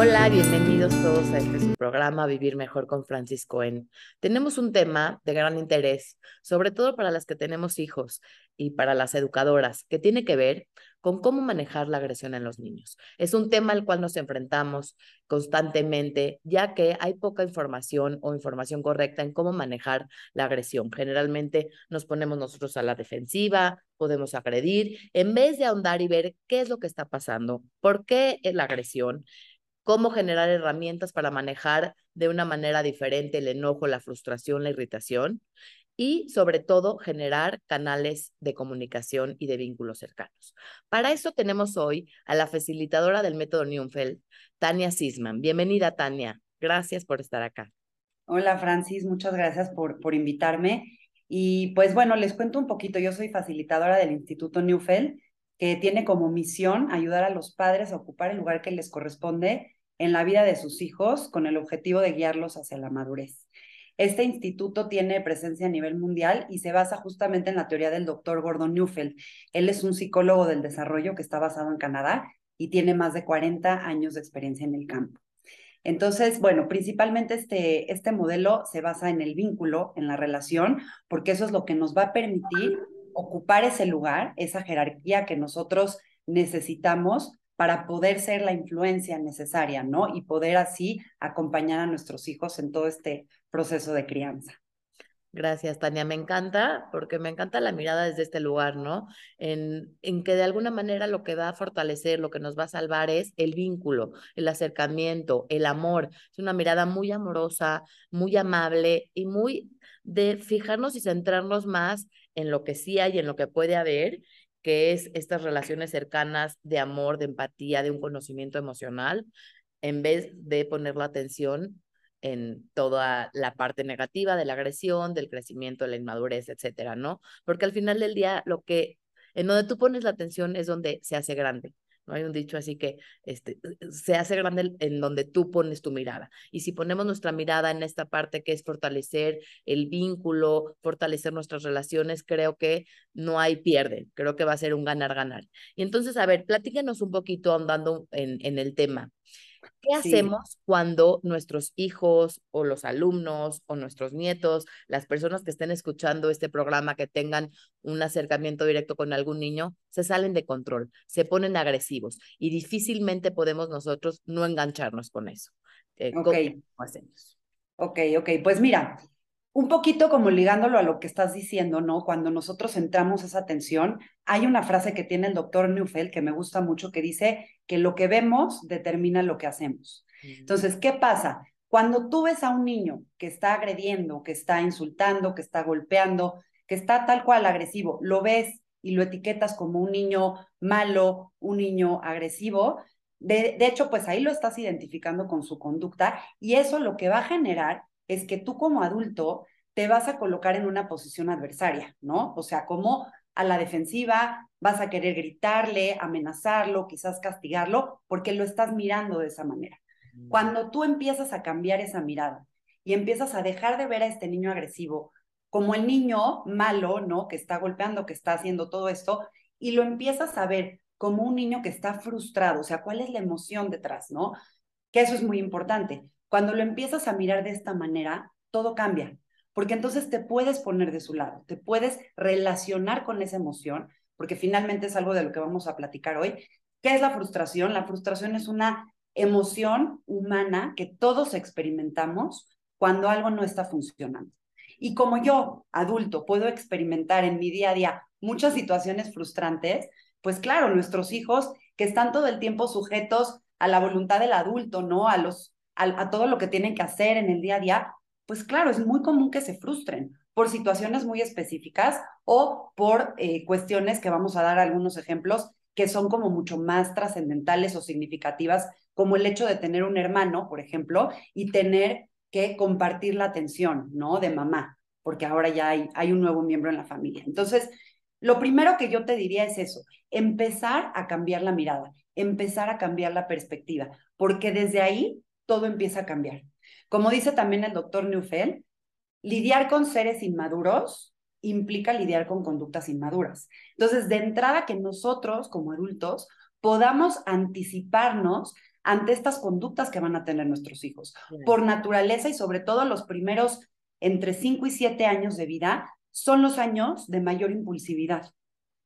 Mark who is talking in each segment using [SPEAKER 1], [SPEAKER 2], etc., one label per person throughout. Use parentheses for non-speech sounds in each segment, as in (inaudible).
[SPEAKER 1] Hola, bienvenidos todos a este su programa Vivir Mejor con Francisco Cohen. Tenemos un tema de gran interés, sobre todo para las que tenemos hijos y para las educadoras, que tiene que ver con cómo manejar la agresión en los niños. Es un tema al cual nos enfrentamos constantemente, ya que hay poca información o información correcta en cómo manejar la agresión. Generalmente nos ponemos nosotros a la defensiva, podemos agredir, en vez de ahondar y ver qué es lo que está pasando, por qué la agresión cómo generar herramientas para manejar de una manera diferente el enojo, la frustración, la irritación y sobre todo generar canales de comunicación y de vínculos cercanos. Para eso tenemos hoy a la facilitadora del método Neumfeld, Tania Sisman. Bienvenida, Tania. Gracias por estar acá.
[SPEAKER 2] Hola, Francis. Muchas gracias por, por invitarme. Y pues bueno, les cuento un poquito. Yo soy facilitadora del Instituto Neufeld, que tiene como misión ayudar a los padres a ocupar el lugar que les corresponde en la vida de sus hijos con el objetivo de guiarlos hacia la madurez. Este instituto tiene presencia a nivel mundial y se basa justamente en la teoría del doctor Gordon Neufeld. Él es un psicólogo del desarrollo que está basado en Canadá y tiene más de 40 años de experiencia en el campo. Entonces, bueno, principalmente este, este modelo se basa en el vínculo, en la relación, porque eso es lo que nos va a permitir ocupar ese lugar, esa jerarquía que nosotros necesitamos para poder ser la influencia necesaria, ¿no? Y poder así acompañar a nuestros hijos en todo este proceso de crianza.
[SPEAKER 1] Gracias, Tania. Me encanta, porque me encanta la mirada desde este lugar, ¿no? En, en que de alguna manera lo que va a fortalecer, lo que nos va a salvar es el vínculo, el acercamiento, el amor. Es una mirada muy amorosa, muy amable y muy de fijarnos y centrarnos más en lo que sí hay, en lo que puede haber que es estas relaciones cercanas de amor, de empatía, de un conocimiento emocional, en vez de poner la atención en toda la parte negativa de la agresión, del crecimiento, de la inmadurez, etcétera, ¿no? Porque al final del día, lo que, en donde tú pones la atención es donde se hace grande. Hay un dicho así que este, se hace grande en donde tú pones tu mirada. Y si ponemos nuestra mirada en esta parte que es fortalecer el vínculo, fortalecer nuestras relaciones, creo que no hay pierde. Creo que va a ser un ganar-ganar. Y entonces, a ver, platíquenos un poquito andando en, en el tema. ¿Qué hacemos cuando nuestros hijos o los alumnos o nuestros nietos, las personas que estén escuchando este programa, que tengan un acercamiento directo con algún niño, se salen de control, se ponen agresivos y difícilmente podemos nosotros no engancharnos con eso?
[SPEAKER 2] Eh, ¿Cómo hacemos? Ok, ok, pues mira, un poquito como ligándolo a lo que estás diciendo, ¿no? Cuando nosotros centramos esa atención, hay una frase que tiene el doctor Neufeld que me gusta mucho que dice que lo que vemos determina lo que hacemos. Entonces, ¿qué pasa? Cuando tú ves a un niño que está agrediendo, que está insultando, que está golpeando, que está tal cual agresivo, lo ves y lo etiquetas como un niño malo, un niño agresivo, de, de hecho, pues ahí lo estás identificando con su conducta y eso lo que va a generar es que tú como adulto te vas a colocar en una posición adversaria, ¿no? O sea, como a la defensiva, vas a querer gritarle, amenazarlo, quizás castigarlo, porque lo estás mirando de esa manera. Cuando tú empiezas a cambiar esa mirada y empiezas a dejar de ver a este niño agresivo como el niño malo, ¿no? Que está golpeando, que está haciendo todo esto, y lo empiezas a ver como un niño que está frustrado, o sea, cuál es la emoción detrás, ¿no? Que eso es muy importante. Cuando lo empiezas a mirar de esta manera, todo cambia, porque entonces te puedes poner de su lado, te puedes relacionar con esa emoción, porque finalmente es algo de lo que vamos a platicar hoy. ¿Qué es la frustración? La frustración es una emoción humana que todos experimentamos cuando algo no está funcionando. Y como yo, adulto, puedo experimentar en mi día a día muchas situaciones frustrantes, pues claro, nuestros hijos que están todo el tiempo sujetos a la voluntad del adulto, ¿no? A los a, todo lo que tienen que hacer en el día a día, pues claro, es muy común que se frustren por situaciones muy específicas o por eh, cuestiones que vamos a dar algunos ejemplos que son como mucho más trascendentales o significativas, como el hecho de tener un hermano, por ejemplo, y tener que compartir la atención, ¿no? De mamá, porque ahora ya hay, hay un nuevo miembro en la familia. Entonces, lo primero que yo te diría es eso, empezar a cambiar la mirada, empezar a cambiar la perspectiva, porque desde ahí todo empieza a cambiar. Como dice también el doctor Neufeld, lidiar con seres inmaduros implica lidiar con conductas inmaduras. Entonces, de entrada que nosotros como adultos podamos anticiparnos ante estas conductas que van a tener nuestros hijos. Por naturaleza y sobre todo los primeros entre 5 y 7 años de vida son los años de mayor impulsividad.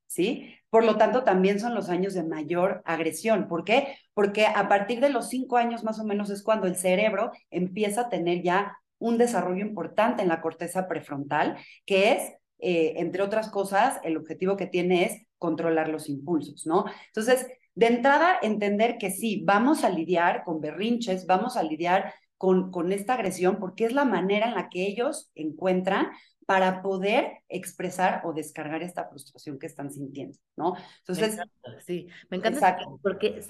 [SPEAKER 2] ¿Sí? Por lo tanto, también son los años de mayor agresión. ¿Por qué? Porque a partir de los 5 años más o menos es cuando el cerebro empieza a tener ya un desarrollo importante en la corteza prefrontal, que es, eh, entre otras cosas, el objetivo que tiene es controlar los impulsos, ¿no? Entonces, de entrada, entender que sí, vamos a lidiar con berrinches, vamos a lidiar con esta agresión, porque es la manera en la que ellos encuentran para poder expresar o descargar esta frustración que están sintiendo, ¿no?
[SPEAKER 1] Entonces, sí, me encanta porque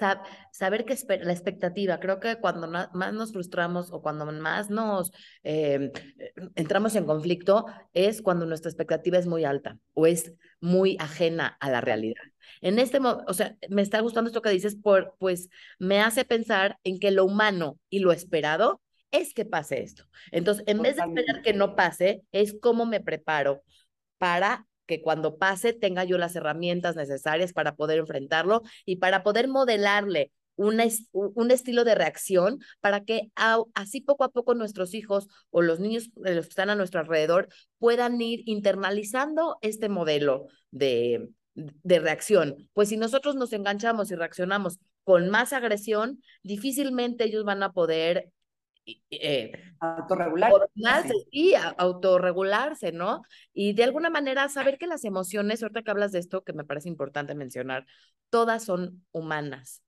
[SPEAKER 1] saber que la expectativa, creo que cuando más nos frustramos o cuando más nos em, entramos en conflicto es cuando nuestra expectativa es muy alta o es muy ajena a la realidad. En este momento, o sea, me está gustando esto que dices, por, pues me hace pensar en que lo humano y lo esperado es que pase esto. Entonces, en vez de esperar que no pase, es cómo me preparo para que cuando pase tenga yo las herramientas necesarias para poder enfrentarlo y para poder modelarle un estilo de reacción para que así poco a poco nuestros hijos o los niños los que están a nuestro alrededor puedan ir internalizando este modelo de, de reacción. Pues si nosotros nos enganchamos y reaccionamos con más agresión, difícilmente ellos van a poder
[SPEAKER 2] eh, autorregularse.
[SPEAKER 1] Sí, autorregularse, ¿no? Y de alguna manera saber que las emociones, ahorita que hablas de esto, que me parece importante mencionar, todas son humanas,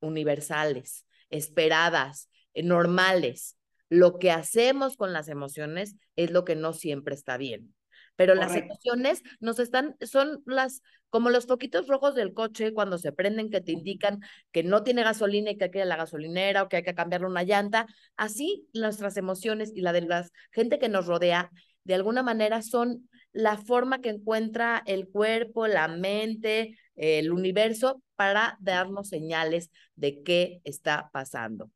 [SPEAKER 1] universales, esperadas, eh, normales. Lo que hacemos con las emociones es lo que no siempre está bien. Pero las emociones nos están, son las, como los foquitos rojos del coche cuando se prenden que te indican que no tiene gasolina y que hay que ir a la gasolinera o que hay que cambiarle una llanta. Así nuestras emociones y la de la gente que nos rodea, de alguna manera son la forma que encuentra el cuerpo, la mente, el universo para darnos señales de qué está pasando.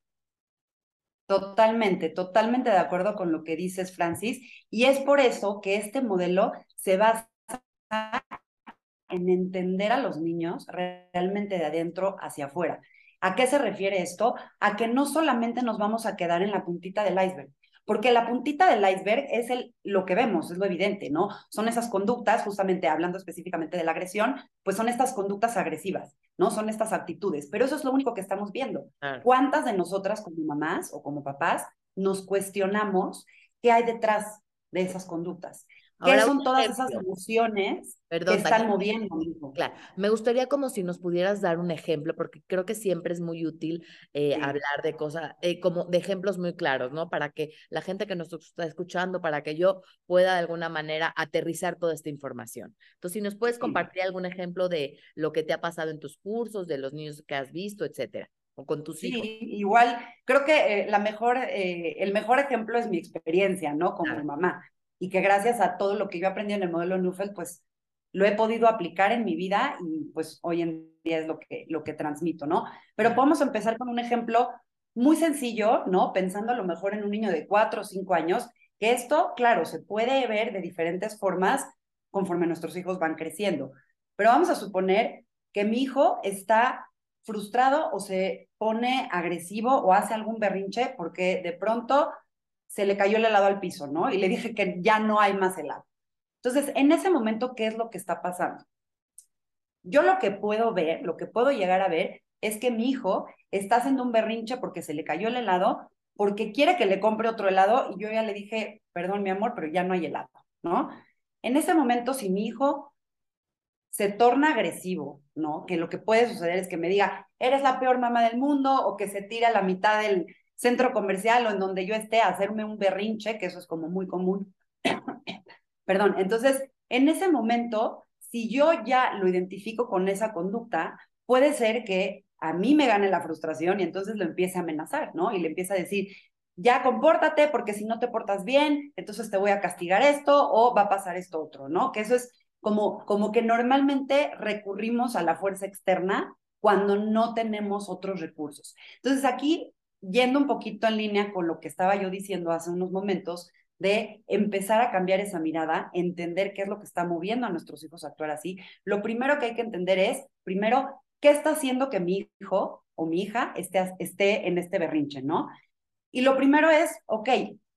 [SPEAKER 2] Totalmente, totalmente de acuerdo con lo que dices, Francis. Y es por eso que este modelo se basa en entender a los niños realmente de adentro hacia afuera. ¿A qué se refiere esto? A que no solamente nos vamos a quedar en la puntita del iceberg, porque la puntita del iceberg es el, lo que vemos, es lo evidente, ¿no? Son esas conductas, justamente hablando específicamente de la agresión, pues son estas conductas agresivas, ¿no? Son estas actitudes, pero eso es lo único que estamos viendo. ¿Cuántas de nosotras como mamás o como papás nos cuestionamos qué hay detrás de esas conductas? ¿Qué son todas esas emociones que están moviendo?
[SPEAKER 1] Claro, me gustaría como si nos pudieras dar un ejemplo, porque creo que siempre es muy útil eh, hablar de cosas, eh, como de ejemplos muy claros, ¿no? Para que la gente que nos está escuchando, para que yo pueda de alguna manera aterrizar toda esta información. Entonces, si nos puedes compartir algún ejemplo de lo que te ha pasado en tus cursos, de los niños que has visto, etcétera o con tus
[SPEAKER 2] sí,
[SPEAKER 1] hijos.
[SPEAKER 2] igual, creo que eh, la mejor, el mejor ejemplo es mi experiencia, ¿no? Como mamá y que gracias a todo lo que yo aprendí en el modelo Neufeld, pues lo he podido aplicar en mi vida y pues hoy en día es lo que, lo que transmito, ¿no? Pero podemos empezar con un ejemplo muy sencillo, ¿no? Pensando a lo mejor en un niño de cuatro o cinco años, que esto, claro, se puede ver de diferentes formas conforme nuestros hijos van creciendo. Pero vamos a suponer que mi hijo está frustrado o se pone agresivo o hace algún berrinche porque de pronto se le cayó el helado al piso, ¿no? Y le dije que ya no hay más helado. Entonces, en ese momento, ¿qué es lo que está pasando? Yo lo que puedo ver, lo que puedo llegar a ver, es que mi hijo está haciendo un berrinche porque se le cayó el helado, porque quiere que le compre otro helado y yo ya le dije, perdón, mi amor, pero ya no hay helado, ¿no? En ese momento, si mi hijo se torna agresivo, ¿no? Que lo que puede suceder es que me diga, eres la peor mamá del mundo, o que se tira la mitad del, centro comercial o en donde yo esté a hacerme un berrinche, que eso es como muy común. (coughs) Perdón, entonces, en ese momento, si yo ya lo identifico con esa conducta, puede ser que a mí me gane la frustración y entonces lo empiece a amenazar, ¿no? Y le empieza a decir, ya compórtate porque si no te portas bien, entonces te voy a castigar esto o va a pasar esto otro, ¿no? Que eso es como, como que normalmente recurrimos a la fuerza externa cuando no tenemos otros recursos. Entonces aquí yendo un poquito en línea con lo que estaba yo diciendo hace unos momentos, de empezar a cambiar esa mirada, entender qué es lo que está moviendo a nuestros hijos a actuar así, lo primero que hay que entender es, primero, ¿qué está haciendo que mi hijo o mi hija esté, esté en este berrinche, no? Y lo primero es, ok,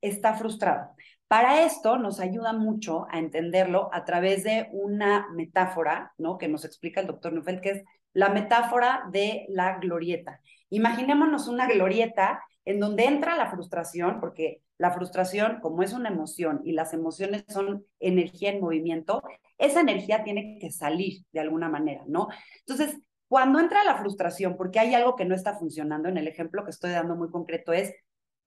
[SPEAKER 2] está frustrado. Para esto nos ayuda mucho a entenderlo a través de una metáfora, ¿no? Que nos explica el doctor Neufeld, que es la metáfora de la glorieta. Imaginémonos una glorieta en donde entra la frustración, porque la frustración, como es una emoción y las emociones son energía en movimiento, esa energía tiene que salir de alguna manera, ¿no? Entonces, cuando entra la frustración, porque hay algo que no está funcionando, en el ejemplo que estoy dando muy concreto es,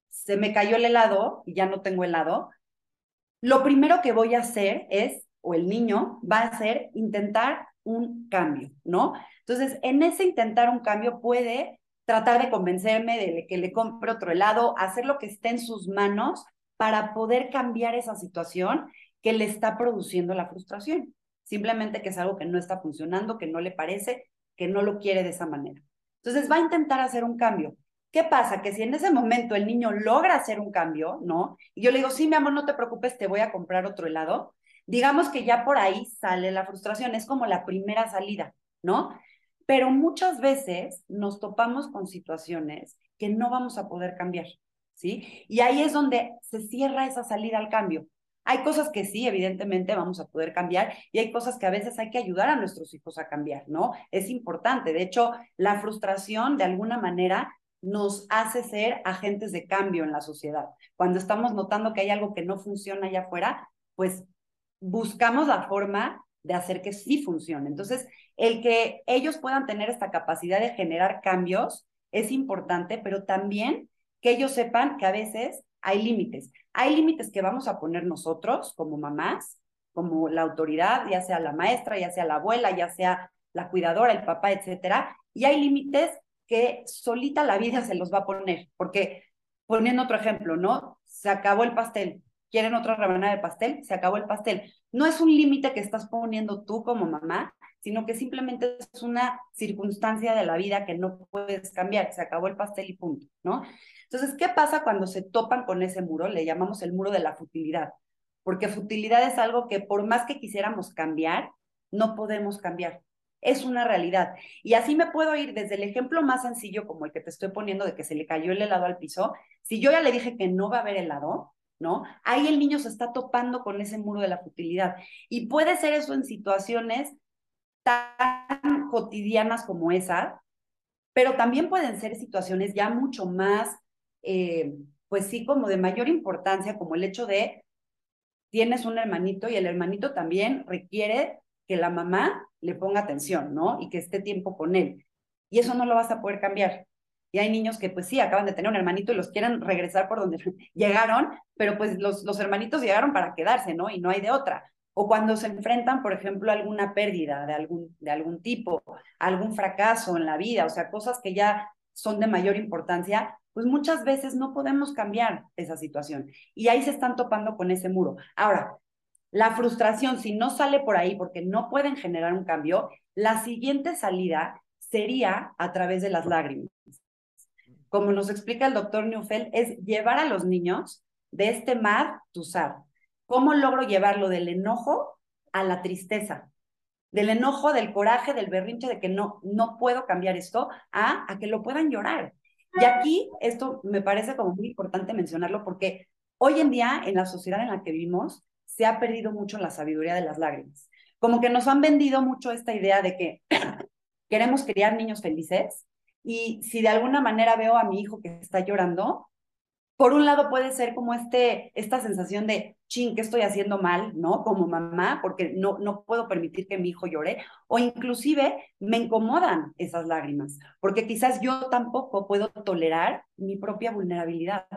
[SPEAKER 2] se me cayó el helado y ya no tengo helado, lo primero que voy a hacer es, o el niño va a hacer, intentar un cambio, ¿no? Entonces, en ese intentar un cambio puede tratar de convencerme de que le compre otro helado, hacer lo que esté en sus manos para poder cambiar esa situación que le está produciendo la frustración. Simplemente que es algo que no está funcionando, que no le parece, que no lo quiere de esa manera. Entonces va a intentar hacer un cambio. ¿Qué pasa? Que si en ese momento el niño logra hacer un cambio, ¿no? Y yo le digo, sí, mi amor, no te preocupes, te voy a comprar otro helado. Digamos que ya por ahí sale la frustración, es como la primera salida, ¿no? Pero muchas veces nos topamos con situaciones que no vamos a poder cambiar, ¿sí? Y ahí es donde se cierra esa salida al cambio. Hay cosas que sí, evidentemente vamos a poder cambiar y hay cosas que a veces hay que ayudar a nuestros hijos a cambiar, ¿no? Es importante. De hecho, la frustración de alguna manera nos hace ser agentes de cambio en la sociedad. Cuando estamos notando que hay algo que no funciona allá afuera, pues buscamos la forma de hacer que sí funcione. Entonces, el que ellos puedan tener esta capacidad de generar cambios es importante, pero también que ellos sepan que a veces hay límites. Hay límites que vamos a poner nosotros como mamás, como la autoridad, ya sea la maestra, ya sea la abuela, ya sea la cuidadora, el papá, etcétera, y hay límites que solita la vida se los va a poner, porque poniendo otro ejemplo, ¿no? Se acabó el pastel, quieren otra rebanada de pastel, se acabó el pastel. No es un límite que estás poniendo tú como mamá, sino que simplemente es una circunstancia de la vida que no puedes cambiar, se acabó el pastel y punto, ¿no? Entonces, ¿qué pasa cuando se topan con ese muro? Le llamamos el muro de la futilidad, porque futilidad es algo que por más que quisiéramos cambiar, no podemos cambiar. Es una realidad. Y así me puedo ir desde el ejemplo más sencillo, como el que te estoy poniendo de que se le cayó el helado al piso. Si yo ya le dije que no va a haber helado, ¿no? Ahí el niño se está topando con ese muro de la futilidad. Y puede ser eso en situaciones tan cotidianas como esa, pero también pueden ser situaciones ya mucho más, eh, pues sí, como de mayor importancia, como el hecho de tienes un hermanito y el hermanito también requiere que la mamá le ponga atención, ¿no? Y que esté tiempo con él. Y eso no lo vas a poder cambiar. Y hay niños que pues sí, acaban de tener un hermanito y los quieren regresar por donde (laughs) llegaron, pero pues los, los hermanitos llegaron para quedarse, ¿no? Y no hay de otra o cuando se enfrentan, por ejemplo, a alguna pérdida de algún, de algún tipo, algún fracaso en la vida, o sea, cosas que ya son de mayor importancia, pues muchas veces no podemos cambiar esa situación. Y ahí se están topando con ese muro. Ahora, la frustración, si no sale por ahí porque no pueden generar un cambio, la siguiente salida sería a través de las lágrimas. Como nos explica el doctor Neufeld, es llevar a los niños de este mar sad. ¿Cómo logro llevarlo del enojo a la tristeza? Del enojo, del coraje, del berrinche de que no, no puedo cambiar esto, a, a que lo puedan llorar. Y aquí esto me parece como muy importante mencionarlo porque hoy en día en la sociedad en la que vivimos se ha perdido mucho la sabiduría de las lágrimas. Como que nos han vendido mucho esta idea de que (coughs) queremos criar niños felices y si de alguna manera veo a mi hijo que está llorando, por un lado puede ser como este, esta sensación de, ching, ¿qué estoy haciendo mal, no? Como mamá, porque no, no puedo permitir que mi hijo llore, o inclusive me incomodan esas lágrimas, porque quizás yo tampoco puedo tolerar mi propia vulnerabilidad.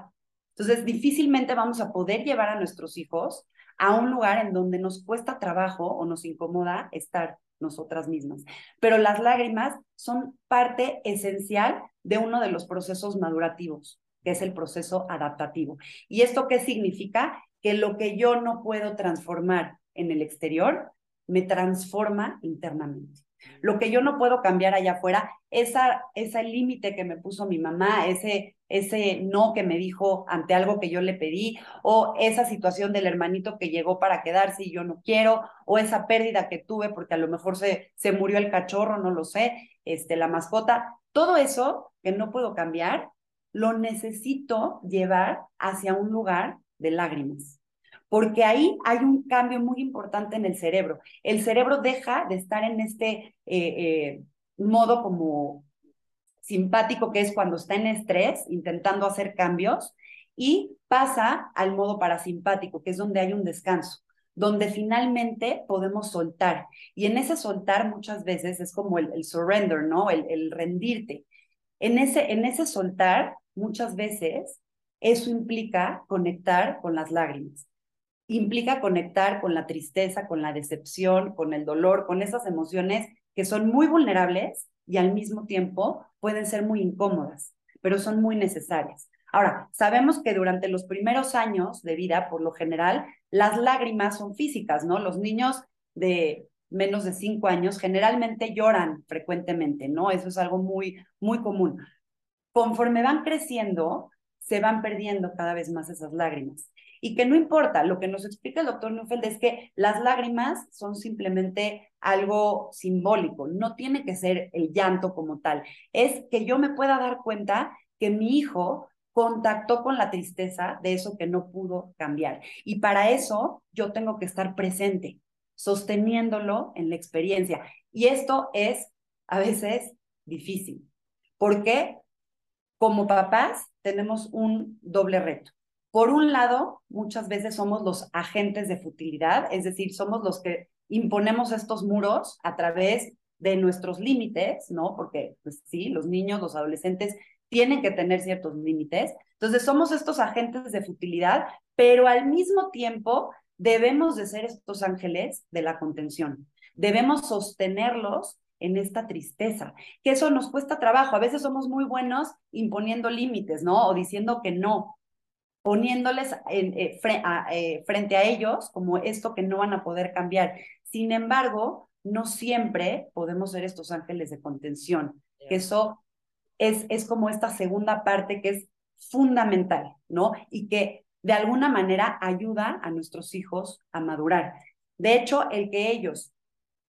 [SPEAKER 2] Entonces, difícilmente vamos a poder llevar a nuestros hijos a un lugar en donde nos cuesta trabajo o nos incomoda estar nosotras mismas. Pero las lágrimas son parte esencial de uno de los procesos madurativos que es el proceso adaptativo. ¿Y esto qué significa? Que lo que yo no puedo transformar en el exterior, me transforma internamente. Lo que yo no puedo cambiar allá afuera, esa, ese límite que me puso mi mamá, ese, ese no que me dijo ante algo que yo le pedí, o esa situación del hermanito que llegó para quedarse y yo no quiero, o esa pérdida que tuve porque a lo mejor se, se murió el cachorro, no lo sé. este, la mascota, todo eso que no puedo cambiar, lo necesito llevar hacia un lugar de lágrimas, porque ahí hay un cambio muy importante en el cerebro. El cerebro deja de estar en este eh, eh, modo como simpático, que es cuando está en estrés, intentando hacer cambios, y pasa al modo parasimpático, que es donde hay un descanso donde finalmente podemos soltar. Y en ese soltar muchas veces es como el, surrender, ¿no? El, el, rendirte. En ese, en ese soltar, muchas veces, eso implica conectar con las lágrimas. Implica conectar con la tristeza, con la decepción, con el dolor, con esas emociones que son muy vulnerables y al mismo tiempo pueden ser muy incómodas, pero son muy necesarias. Ahora, sabemos que durante los primeros años de vida, por lo general, las lágrimas son físicas, ¿no? Los niños de menos de cinco años generalmente lloran frecuentemente, ¿no? Eso es algo muy, muy común. Conforme van creciendo, se van perdiendo cada vez más esas lágrimas. Y que no importa, lo que nos explica el doctor Neufeld es que las lágrimas son simplemente algo simbólico, no tiene que ser el llanto como tal, es que yo me pueda dar cuenta que mi hijo contactó con la tristeza de eso que no pudo cambiar. Y para eso yo tengo que estar presente, sosteniéndolo en la experiencia. Y esto es a veces difícil, porque como papás tenemos un doble reto. Por un lado, muchas veces somos los agentes de futilidad, es decir, somos los que imponemos estos muros a través de nuestros límites, ¿no? Porque, pues sí, los niños, los adolescentes tienen que tener ciertos límites. Entonces, somos estos agentes de futilidad, pero al mismo tiempo debemos de ser estos ángeles de la contención. Debemos sostenerlos en esta tristeza, que eso nos cuesta trabajo. A veces somos muy buenos imponiendo límites, ¿no? O diciendo que no, poniéndoles en, eh, eh, frente a ellos como esto que no van a poder cambiar. Sin embargo, no siempre podemos ser estos ángeles de contención, que eso es, es como esta segunda parte que es fundamental, ¿no? Y que de alguna manera ayuda a nuestros hijos a madurar. De hecho, el que ellos,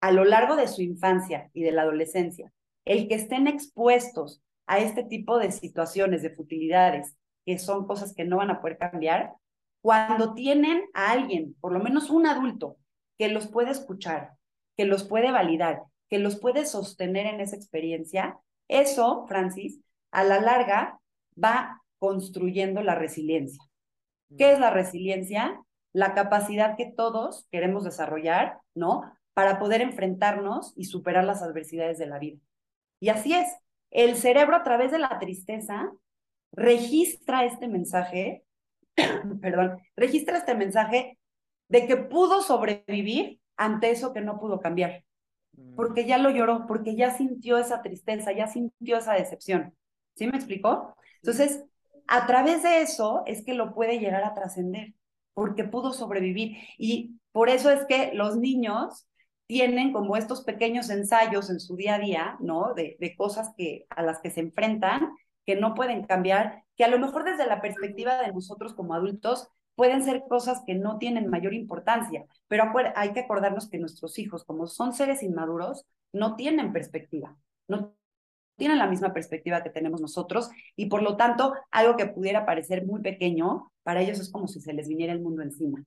[SPEAKER 2] a lo largo de su infancia y de la adolescencia, el que estén expuestos a este tipo de situaciones, de futilidades, que son cosas que no van a poder cambiar, cuando tienen a alguien, por lo menos un adulto, que los puede escuchar, que los puede validar, que los puede sostener en esa experiencia, eso, Francis, a la larga va construyendo la resiliencia. ¿Qué es la resiliencia? La capacidad que todos queremos desarrollar, ¿no? Para poder enfrentarnos y superar las adversidades de la vida. Y así es, el cerebro a través de la tristeza registra este mensaje, (coughs) perdón, registra este mensaje de que pudo sobrevivir ante eso que no pudo cambiar porque ya lo lloró, porque ya sintió esa tristeza, ya sintió esa decepción. ¿Sí me explicó? Entonces, a través de eso es que lo puede llegar a trascender, porque pudo sobrevivir. Y por eso es que los niños tienen como estos pequeños ensayos en su día a día, ¿no? De, de cosas que, a las que se enfrentan, que no pueden cambiar, que a lo mejor desde la perspectiva de nosotros como adultos pueden ser cosas que no tienen mayor importancia, pero hay que acordarnos que nuestros hijos, como son seres inmaduros, no tienen perspectiva, no tienen la misma perspectiva que tenemos nosotros y por lo tanto algo que pudiera parecer muy pequeño, para ellos es como si se les viniera el mundo encima,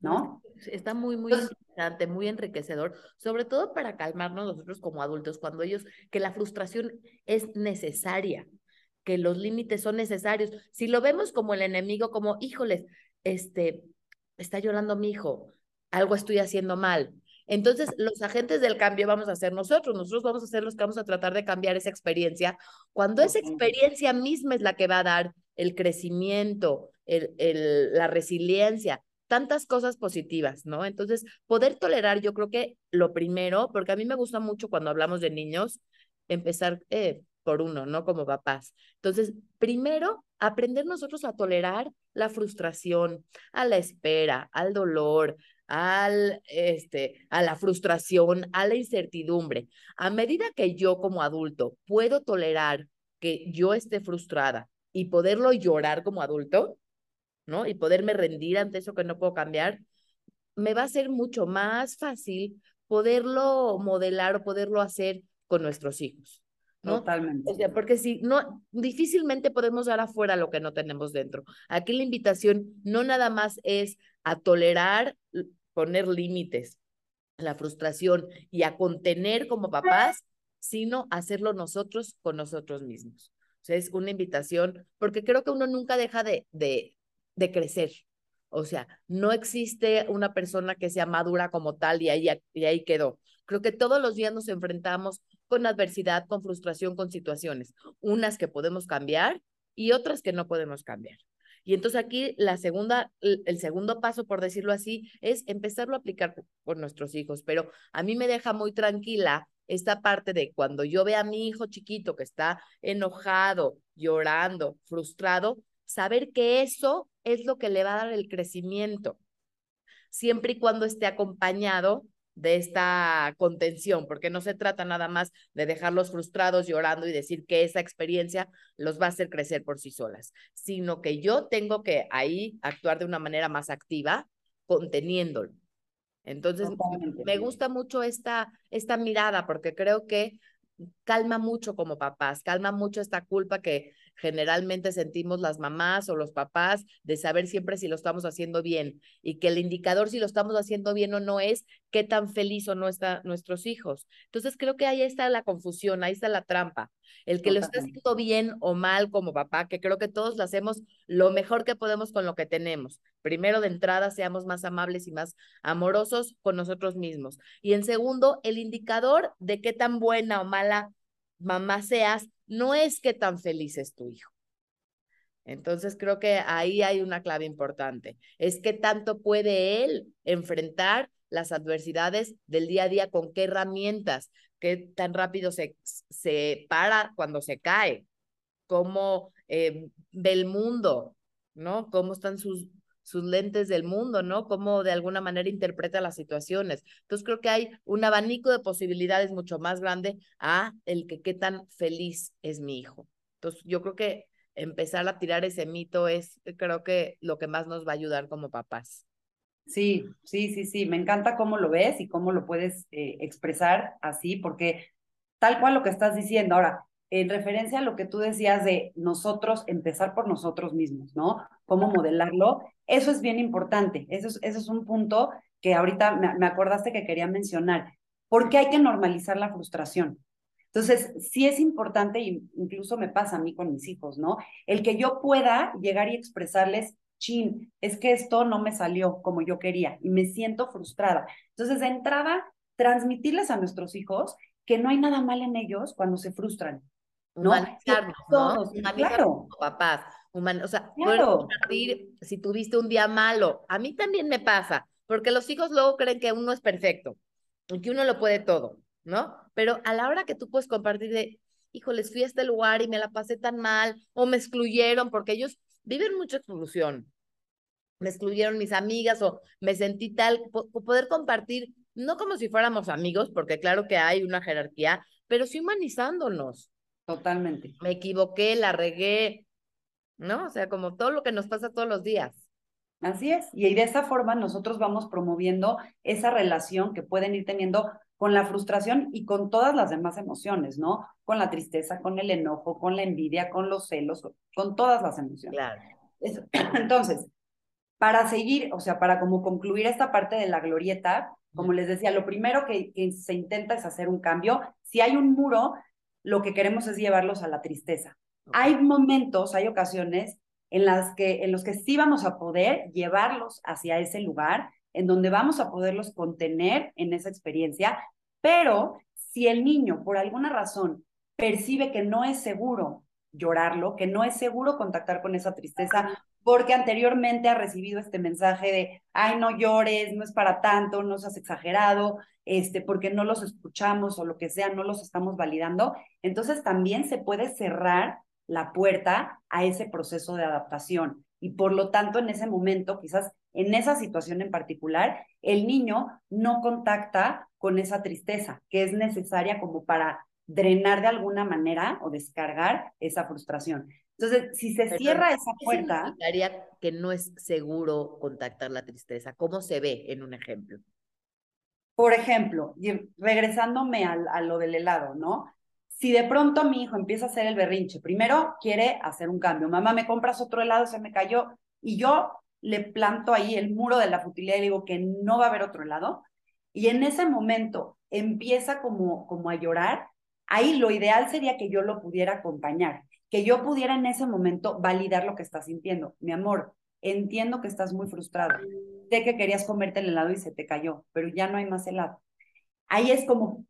[SPEAKER 2] ¿no?
[SPEAKER 1] Está muy, muy interesante, muy enriquecedor, sobre todo para calmarnos nosotros como adultos, cuando ellos, que la frustración es necesaria, que los límites son necesarios. Si lo vemos como el enemigo, como, híjoles, este, está llorando mi hijo, algo estoy haciendo mal. Entonces, los agentes del cambio vamos a ser nosotros, nosotros vamos a ser los que vamos a tratar de cambiar esa experiencia, cuando esa experiencia misma es la que va a dar el crecimiento, el, el, la resiliencia, tantas cosas positivas, ¿no? Entonces, poder tolerar, yo creo que lo primero, porque a mí me gusta mucho cuando hablamos de niños, empezar eh, por uno, ¿no? Como papás. Entonces, primero, aprender nosotros a tolerar la frustración, a la espera, al dolor, al, este, a la frustración, a la incertidumbre. A medida que yo como adulto puedo tolerar que yo esté frustrada y poderlo llorar como adulto, ¿no? Y poderme rendir ante eso que no puedo cambiar, me va a ser mucho más fácil poderlo modelar o poderlo hacer con nuestros hijos. ¿No?
[SPEAKER 2] Totalmente.
[SPEAKER 1] O sea, porque si no, difícilmente podemos dar afuera lo que no tenemos dentro. Aquí la invitación no nada más es a tolerar, poner límites, la frustración y a contener como papás, sino hacerlo nosotros con nosotros mismos. O sea, es una invitación, porque creo que uno nunca deja de, de, de crecer. O sea, no existe una persona que sea madura como tal y ahí, y ahí quedó. Creo que todos los días nos enfrentamos con adversidad, con frustración, con situaciones, unas que podemos cambiar y otras que no podemos cambiar. Y entonces aquí la segunda, el segundo paso, por decirlo así, es empezarlo a aplicar por nuestros hijos. Pero a mí me deja muy tranquila esta parte de cuando yo vea a mi hijo chiquito que está enojado, llorando, frustrado, saber que eso es lo que le va a dar el crecimiento, siempre y cuando esté acompañado de esta contención, porque no se trata nada más de dejarlos frustrados llorando y decir que esa experiencia los va a hacer crecer por sí solas, sino que yo tengo que ahí actuar de una manera más activa, conteniéndolo. Entonces, me gusta mucho esta, esta mirada porque creo que calma mucho como papás, calma mucho esta culpa que generalmente sentimos las mamás o los papás de saber siempre si lo estamos haciendo bien y que el indicador si lo estamos haciendo bien o no es qué tan feliz o no están nuestros hijos. Entonces creo que ahí está la confusión, ahí está la trampa. El que lo está haciendo bien o mal como papá, que creo que todos lo hacemos lo mejor que podemos con lo que tenemos. Primero de entrada, seamos más amables y más amorosos con nosotros mismos. Y en segundo, el indicador de qué tan buena o mala mamá seas no es qué tan feliz es tu hijo. Entonces creo que ahí hay una clave importante. Es qué tanto puede él enfrentar las adversidades del día a día, con qué herramientas, qué tan rápido se, se para cuando se cae, cómo eh, del mundo, ¿no? Cómo están sus, sus lentes del mundo, ¿no? Cómo de alguna manera interpreta las situaciones. Entonces creo que hay un abanico de posibilidades mucho más grande a el que qué tan feliz es mi hijo. Entonces yo creo que empezar a tirar ese mito es, creo que lo que más nos va a ayudar como papás.
[SPEAKER 2] Sí, sí, sí, sí, me encanta cómo lo ves y cómo lo puedes eh, expresar así, porque tal cual lo que estás diciendo. Ahora, en referencia a lo que tú decías de nosotros, empezar por nosotros mismos, ¿no? Cómo modelarlo, eso es bien importante, eso es, eso es un punto que ahorita me, me acordaste que quería mencionar, porque hay que normalizar la frustración. Entonces, sí es importante, incluso me pasa a mí con mis hijos, ¿no? El que yo pueda llegar y expresarles, chin, es que esto no me salió como yo quería y me siento frustrada. Entonces, de entrada, transmitirles a nuestros hijos que no hay nada mal en ellos cuando se frustran. ¿No?
[SPEAKER 1] Humanizarnos, ¿no? claro. papás. o sea, claro. compartir si tuviste un día malo. A mí también me pasa, porque los hijos luego creen que uno es perfecto y que uno lo puede todo, ¿no? Pero a la hora que tú puedes compartir de, híjoles, fui a este lugar y me la pasé tan mal, o me excluyeron, porque ellos viven mucha exclusión. Me excluyeron mis amigas o me sentí tal, poder compartir, no como si fuéramos amigos, porque claro que hay una jerarquía, pero sí humanizándonos.
[SPEAKER 2] Totalmente.
[SPEAKER 1] Me equivoqué, la regué, ¿no? O sea, como todo lo que nos pasa todos los días.
[SPEAKER 2] Así es. Y de esa forma nosotros vamos promoviendo esa relación que pueden ir teniendo con la frustración y con todas las demás emociones, ¿no? Con la tristeza, con el enojo, con la envidia, con los celos, con todas las emociones.
[SPEAKER 1] Claro. (clears throat)
[SPEAKER 2] Entonces, para seguir, o sea, para como concluir esta parte de la glorieta, como les decía, lo primero que, que se intenta es hacer un cambio. Si hay un muro, lo que queremos es llevarlos a la tristeza. Hay momentos, hay ocasiones en las que en los que sí vamos a poder llevarlos hacia ese lugar en donde vamos a poderlos contener en esa experiencia, pero si el niño por alguna razón percibe que no es seguro llorarlo, que no es seguro contactar con esa tristeza porque anteriormente ha recibido este mensaje de, ay, no llores, no es para tanto, no seas exagerado, este, porque no los escuchamos o lo que sea, no los estamos validando, entonces también se puede cerrar la puerta a ese proceso de adaptación. Y por lo tanto, en ese momento, quizás en esa situación en particular, el niño no contacta con esa tristeza que es necesaria como para drenar de alguna manera o descargar esa frustración. Entonces, si se cierra esa puerta...
[SPEAKER 1] significaría que no es seguro contactar la tristeza? ¿Cómo se ve en un ejemplo?
[SPEAKER 2] Por ejemplo, regresándome a, a lo del helado, ¿no? Si de pronto mi hijo empieza a hacer el berrinche, primero quiere hacer un cambio. Mamá, ¿me compras otro helado? Se me cayó. Y yo le planto ahí el muro de la futilidad y digo que no va a haber otro helado. Y en ese momento empieza como, como a llorar. Ahí lo ideal sería que yo lo pudiera acompañar, que yo pudiera en ese momento validar lo que está sintiendo. Mi amor, entiendo que estás muy frustrado. Sé que querías comerte el helado y se te cayó, pero ya no hay más helado. Ahí es como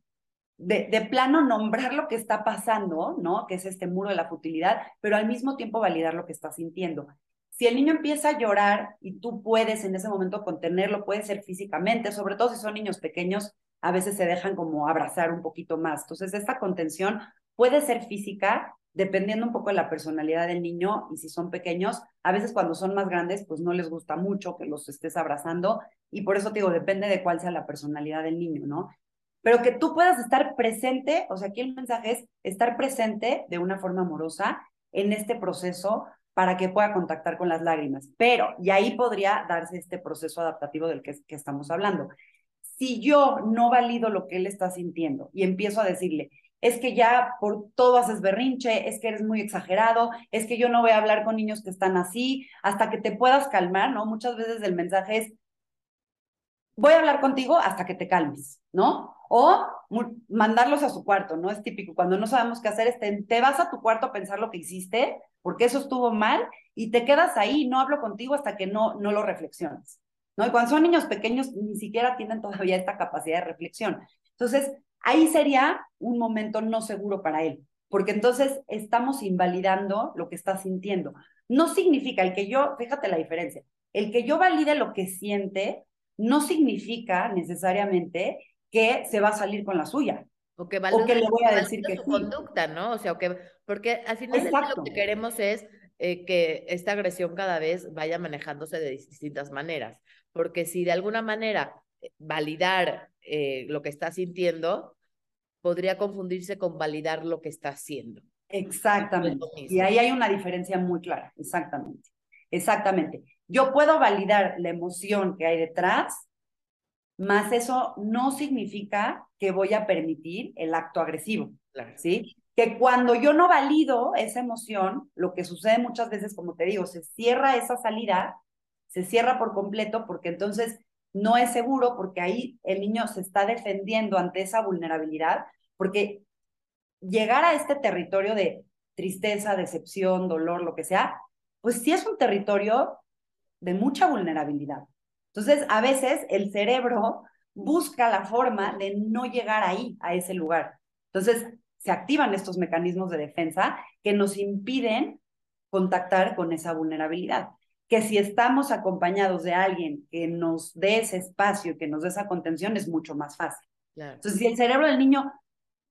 [SPEAKER 2] de, de, plano nombrar lo que está pasando, ¿no? Que es este muro de la futilidad, pero al mismo tiempo validar lo que está sintiendo. Si el niño empieza a llorar y tú puedes en ese momento contenerlo, puede ser físicamente, sobre todo si son niños pequeños, a veces se dejan como abrazar un poquito más. Entonces, esta contención puede ser física, dependiendo un poco de la personalidad del niño y si son pequeños, a veces cuando son más grandes, pues no les gusta mucho que los estés abrazando y por eso te digo, depende de cuál sea la personalidad del niño, ¿no? Pero que tú puedas estar presente, o sea, aquí el mensaje es estar presente de una forma amorosa en este proceso para que pueda contactar con las lágrimas. Pero, y ahí podría darse este proceso adaptativo del que, estamos hablando. Si yo no valido lo que él está sintiendo y empiezo a decirle, es que ya por todo haces berrinche, es que eres muy exagerado, es que yo no voy a hablar con niños que están así, hasta que te puedas calmar, ¿no? Muchas veces el mensaje es, voy a hablar contigo hasta que te calmes, ¿no? O mandarlos a su cuarto, ¿no? Es típico, cuando no sabemos qué hacer, es te, vas a tu cuarto a pensar lo que hiciste, porque eso estuvo mal, y te quedas ahí, no hablo contigo hasta que no, no lo reflexiones, ¿no? Y cuando son niños pequeños, ni siquiera tienen todavía esta capacidad de reflexión. Entonces, ahí sería un momento no seguro para él, porque entonces estamos invalidando lo que está sintiendo. No significa el que yo, fíjate la diferencia, el que yo valide lo que siente no significa necesariamente que se va a salir con la suya.
[SPEAKER 1] O que, o que le voy a decir que su conducta, ¿no? O sea, que, porque al final lo que queremos es eh, que esta agresión cada vez vaya manejándose de distintas maneras. Porque si de alguna manera validar eh, lo que está sintiendo, podría confundirse con validar lo que está haciendo.
[SPEAKER 2] Exactamente. Y ahí hay una diferencia muy clara, exactamente. Exactamente. Yo puedo validar la emoción que hay detrás, más eso no significa que voy a permitir el acto agresivo, ¿sí? Que cuando yo no valido esa emoción, lo que sucede muchas veces, como te digo, se cierra esa salida, se cierra por completo, porque entonces no es seguro porque ahí el niño se está defendiendo ante esa vulnerabilidad, porque llegar a este territorio de tristeza, decepción, dolor, lo que sea, pues sí es un territorio de mucha vulnerabilidad. Entonces, a veces el cerebro busca la forma de no llegar ahí, a ese lugar. Entonces, se activan estos mecanismos de defensa que nos impiden contactar con esa vulnerabilidad que si estamos acompañados de alguien que nos dé ese espacio, que nos dé esa contención, es mucho más fácil. Entonces, si el cerebro del niño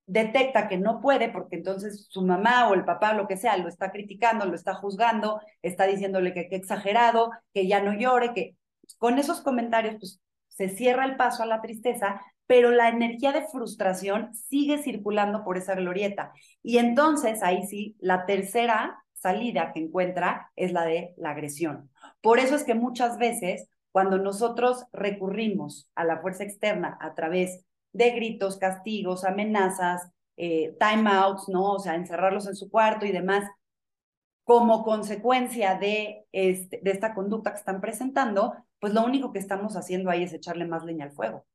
[SPEAKER 2] detecta que no puede, porque entonces su mamá o el papá, lo que sea, lo está criticando, lo está juzgando, está diciéndole que, qué exagerado, que ya no llore, que con esos comentarios, pues se cierra el paso a la tristeza, pero la energía de frustración sigue circulando por esa glorieta. Y entonces ahí sí, la tercera salida que encuentra es la de la agresión. Por eso es que muchas veces cuando nosotros recurrimos a la fuerza externa a través de gritos, castigos, amenazas, eh, timeouts, ¿no? O sea, encerrarlos en su cuarto y demás, como consecuencia este, de esta conducta que están presentando, pues lo único que estamos haciendo ahí es echarle más leña al fuego.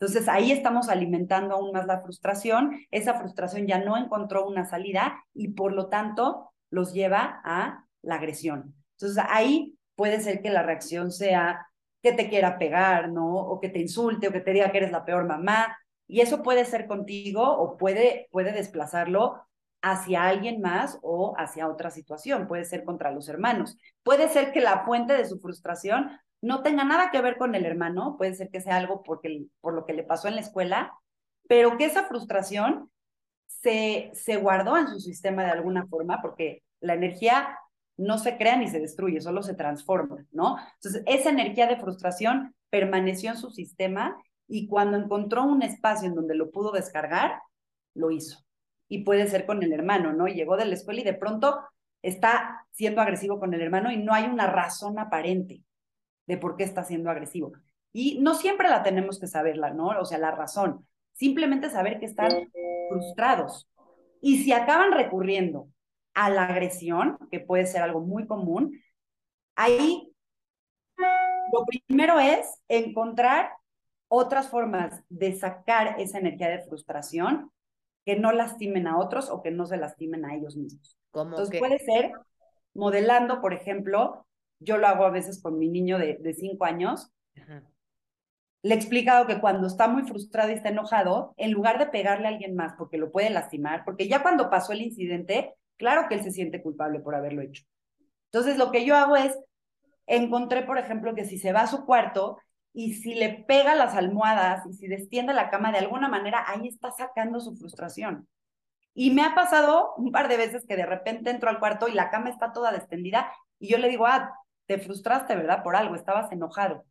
[SPEAKER 2] Entonces ahí estamos alimentando aún más la frustración, esa frustración ya no encontró una salida y por lo tanto los lleva a la agresión. Entonces ahí puede ser que la reacción sea que te quiera pegar, ¿no? O que te insulte o que te diga que eres la peor mamá. Y eso puede ser contigo o puede, puede desplazarlo hacia alguien más o hacia otra situación. Puede ser contra los hermanos. Puede ser que la fuente de su frustración no tenga nada que ver con el hermano, puede ser que sea algo porque, por lo que le pasó en la escuela, pero que esa frustración se, se guardó en su sistema de alguna forma, porque la energía no se crea ni se destruye, solo se transforma, ¿no? Entonces, esa energía de frustración permaneció en su sistema y cuando encontró un espacio en donde lo pudo descargar, lo hizo. Y puede ser con el hermano, ¿no? Llegó de la escuela y de pronto está siendo agresivo con el hermano y no hay una razón aparente de por qué está siendo agresivo. Y no siempre la tenemos que saberla, ¿no? O sea, la razón. Simplemente saber que están frustrados. Y si acaban recurriendo a la agresión, que puede ser algo muy común, ahí lo primero es encontrar otras formas de sacar esa energía de frustración que no lastimen a otros o que no se lastimen a ellos mismos. Entonces puede ser modelando, por ejemplo, yo lo hago a veces con mi niño de, de cinco años. Le he explicado que cuando está muy frustrado y está enojado, en lugar de pegarle a alguien más porque lo puede lastimar, porque ya cuando pasó el incidente, claro que él se siente culpable por haberlo hecho. Entonces, lo que yo hago es, encontré, por ejemplo, que si se va a su cuarto y si le pega las almohadas y si destiende la cama de alguna manera, ahí está sacando su frustración. Y me ha pasado un par de veces que de repente entro al cuarto y la cama está toda destendida y yo le digo, ah, te frustraste, ¿verdad? Por algo, estabas enojado.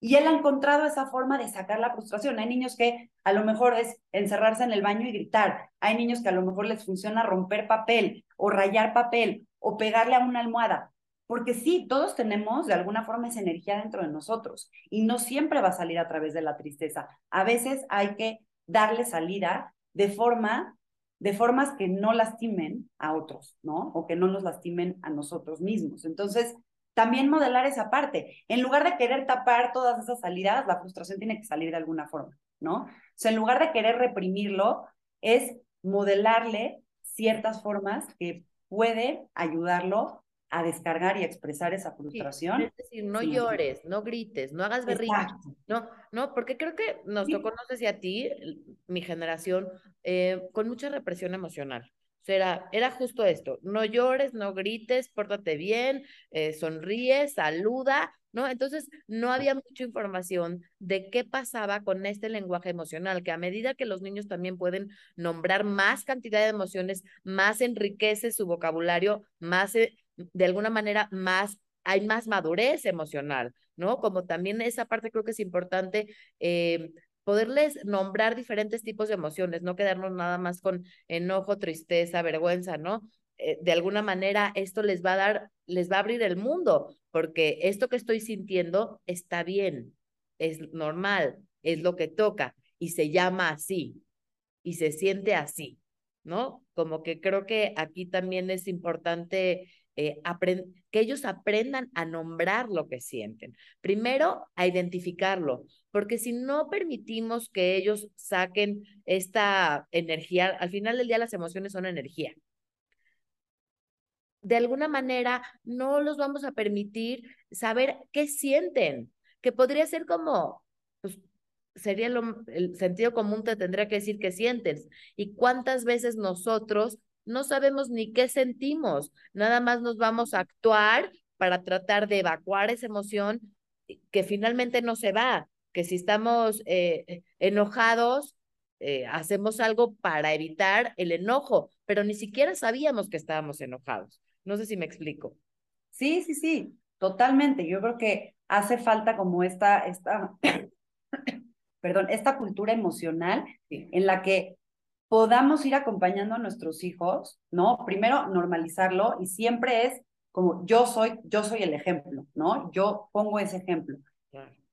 [SPEAKER 2] Y él ha encontrado esa forma de sacar la frustración. Hay niños que a lo mejor es encerrarse en el baño y gritar. Hay niños que a lo mejor les funciona romper papel o rayar papel o pegarle a una almohada. Porque sí, todos tenemos de alguna forma esa energía dentro de nosotros y no siempre va a salir a través de la tristeza. A veces hay que darle salida de forma de formas que no lastimen a otros, ¿no? O que no nos lastimen a nosotros mismos. Entonces, también modelar esa parte. En lugar de querer tapar todas esas salidas, la frustración tiene que salir de alguna forma, ¿no? O sea, en lugar de querer reprimirlo, es modelarle ciertas formas que pueden ayudarlo a descargar y a expresar esa frustración.
[SPEAKER 1] es decir, no llores, no grites, no hagas berrinche. No, no, porque creo que nos tocó, no sé si a ti, mi generación, eh, con mucha represión emocional era, era justo esto, no llores, no grites, pórtate bien, eh, sonríe, saluda, ¿no? Entonces, no había mucha información de qué pasaba con este lenguaje emocional, que a medida que los niños también pueden nombrar más cantidad de emociones, más enriquece su vocabulario, más, eh, de alguna manera, más hay más madurez emocional, ¿no? Como también esa parte creo que es importante eh, poderles nombrar diferentes tipos de emociones, no quedarnos nada más con enojo, tristeza, vergüenza, ¿no? Eh, de alguna manera esto les va a dar, les va a abrir el mundo, porque esto que estoy sintiendo está bien, es normal, es lo que toca y se llama así y se siente así, ¿no? Como que creo que aquí también es importante eh, que ellos aprendan a nombrar lo que sienten. Primero, a identificarlo, porque si no permitimos que ellos saquen esta energía, al final del día las emociones son energía. De alguna manera, no los vamos a permitir saber qué sienten, que podría ser como, pues, sería el sentido común te tendría que decir que sientes. Y cuántas veces nosotros no sabemos ni qué sentimos, nada más nos vamos a actuar para tratar de evacuar esa emoción que finalmente no se va, que si estamos eh, enojados, eh, hacemos algo para evitar el enojo, pero ni siquiera sabíamos que estábamos enojados. No sé si me explico.
[SPEAKER 2] Sí, sí, sí, totalmente. Yo creo que hace falta como esta, esta, (coughs) perdón, esta cultura emocional en la que podamos ir acompañando a nuestros hijos, ¿no? Primero, normalizarlo y siempre es como yo soy, yo soy el ejemplo, ¿no? Yo pongo ese ejemplo.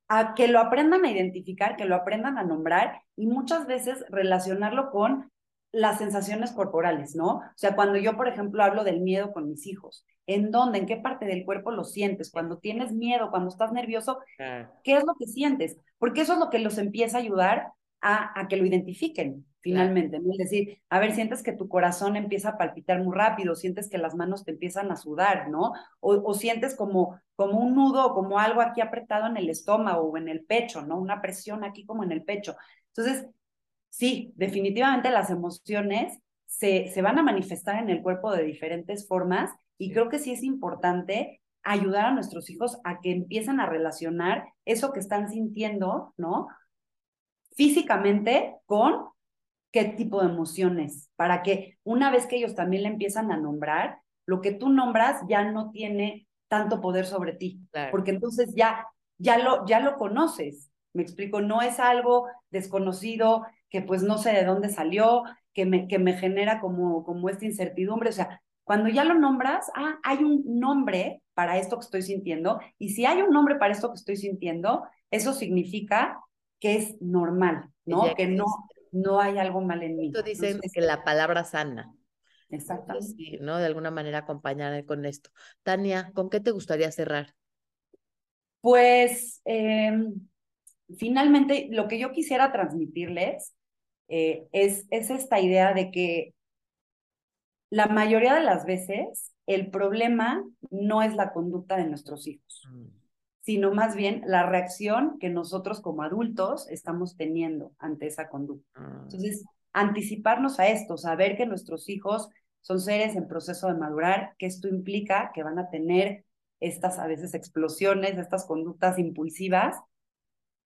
[SPEAKER 2] A que lo aprendan a identificar, que lo aprendan a nombrar y muchas veces relacionarlo con las sensaciones corporales, ¿no? O sea, cuando yo, por ejemplo, hablo del miedo con mis hijos, ¿en dónde, en qué parte del cuerpo lo sientes? Cuando tienes miedo, cuando estás nervioso, ¿qué es lo que sientes? Porque eso es lo que los empieza a ayudar a, a que lo identifiquen finalmente, ¿no? Es decir, a ver, sientes que tu corazón empieza a palpitar muy rápido, sientes que las manos te empiezan a sudar, ¿no? O, sientes como, como un nudo, como algo aquí apretado en el estómago o en el pecho, ¿no? Una presión aquí como en el pecho. Entonces, sí, definitivamente las emociones se, se van a manifestar en el cuerpo de diferentes formas y creo que sí es importante ayudar a nuestros hijos a que empiecen a relacionar eso que están sintiendo, ¿no? Físicamente con qué tipo de emociones, para que una vez que ellos también le empiezan a nombrar, lo que tú nombras ya no tiene tanto poder sobre ti, porque entonces ya, ya, lo, ya lo conoces, me explico, no es algo desconocido que pues no sé de dónde salió, que me, que me genera como, como esta incertidumbre, o sea, cuando ya lo nombras, ah, hay un nombre para esto que estoy sintiendo, y si hay un nombre para esto que estoy sintiendo, eso significa que es normal, ¿no? Que no, no hay algo mal en mí.
[SPEAKER 1] Esto dicen que la palabra sana.
[SPEAKER 2] Exactamente.
[SPEAKER 1] Sí, ¿no? De alguna manera acompañar con esto. Tania, ¿con qué te gustaría cerrar?
[SPEAKER 2] Pues em, finalmente lo que yo quisiera transmitirles eh, es, es esta idea de que la mayoría de las veces el problema no es la conducta de nuestros hijos, mm. Sino más bien la reacción que nosotros como adultos estamos teniendo ante esa conducta. Ah. Entonces, anticiparnos a esto, saber que nuestros hijos son seres en proceso de madurar, que esto implica que van a tener estas a veces explosiones, estas conductas impulsivas,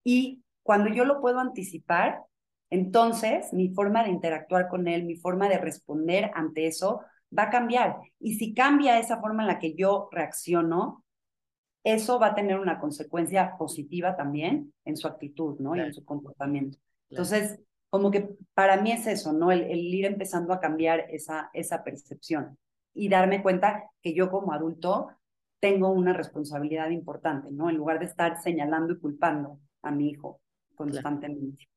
[SPEAKER 2] y cuando yo lo puedo anticipar, entonces mi forma de interactuar con él, mi forma de responder ante eso va a cambiar. Y si cambia esa forma en la que yo reacciono, eso va a tener una consecuencia positiva también en su actitud, ¿no? Y en su comportamiento. Entonces, como que para mí es eso, ¿no? El, ir empezando a cambiar esa, esa percepción y darme cuenta que yo como adulto tengo una responsabilidad importante, ¿no? En lugar de estar señalando y culpando a mi hijo constantemente.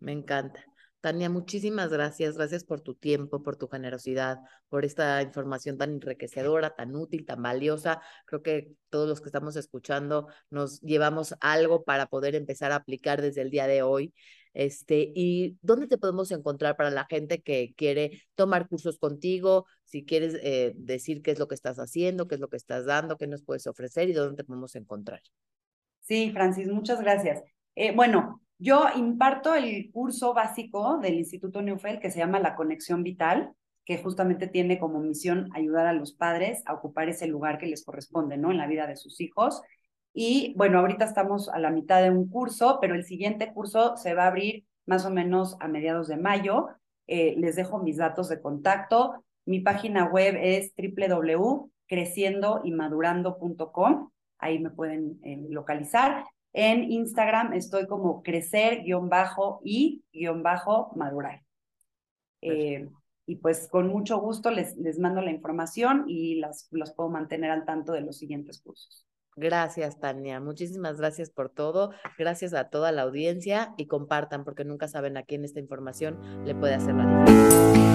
[SPEAKER 1] Me encanta. Tania, muchísimas gracias. Gracias por tu tiempo, por tu generosidad, por esta información tan enriquecedora, tan útil, tan valiosa. Creo que todos los que estamos escuchando nos llevamos algo para poder empezar a aplicar desde el día de hoy. Este, ¿Y dónde te podemos encontrar para la gente que quiere tomar cursos contigo? Si quieres eh, decir qué es lo que estás haciendo, qué es lo que estás dando, qué nos puedes ofrecer y dónde te podemos encontrar.
[SPEAKER 2] Sí, Francis, muchas gracias. Eh, bueno, yo imparto el curso básico del Instituto Neufeld que se llama La Conexión Vital, que justamente tiene como misión ayudar a los padres a ocupar ese lugar que les corresponde, ¿no? En la vida de sus hijos. Y bueno, ahorita estamos a la mitad de un curso, pero el siguiente curso se va a abrir más o menos a mediados de mayo. Eh, les dejo mis datos de contacto. Mi página web es www.creciendoymadurando.com. Ahí me pueden eh, localizar. En Instagram estoy como crecer-y-madurar. Eh, y pues con mucho gusto les, les mando la información y las, los puedo mantener al tanto de los siguientes cursos.
[SPEAKER 1] Gracias, Tania. Muchísimas gracias por todo. Gracias a toda la audiencia y compartan porque nunca saben a quién esta información le puede hacer la diferencia.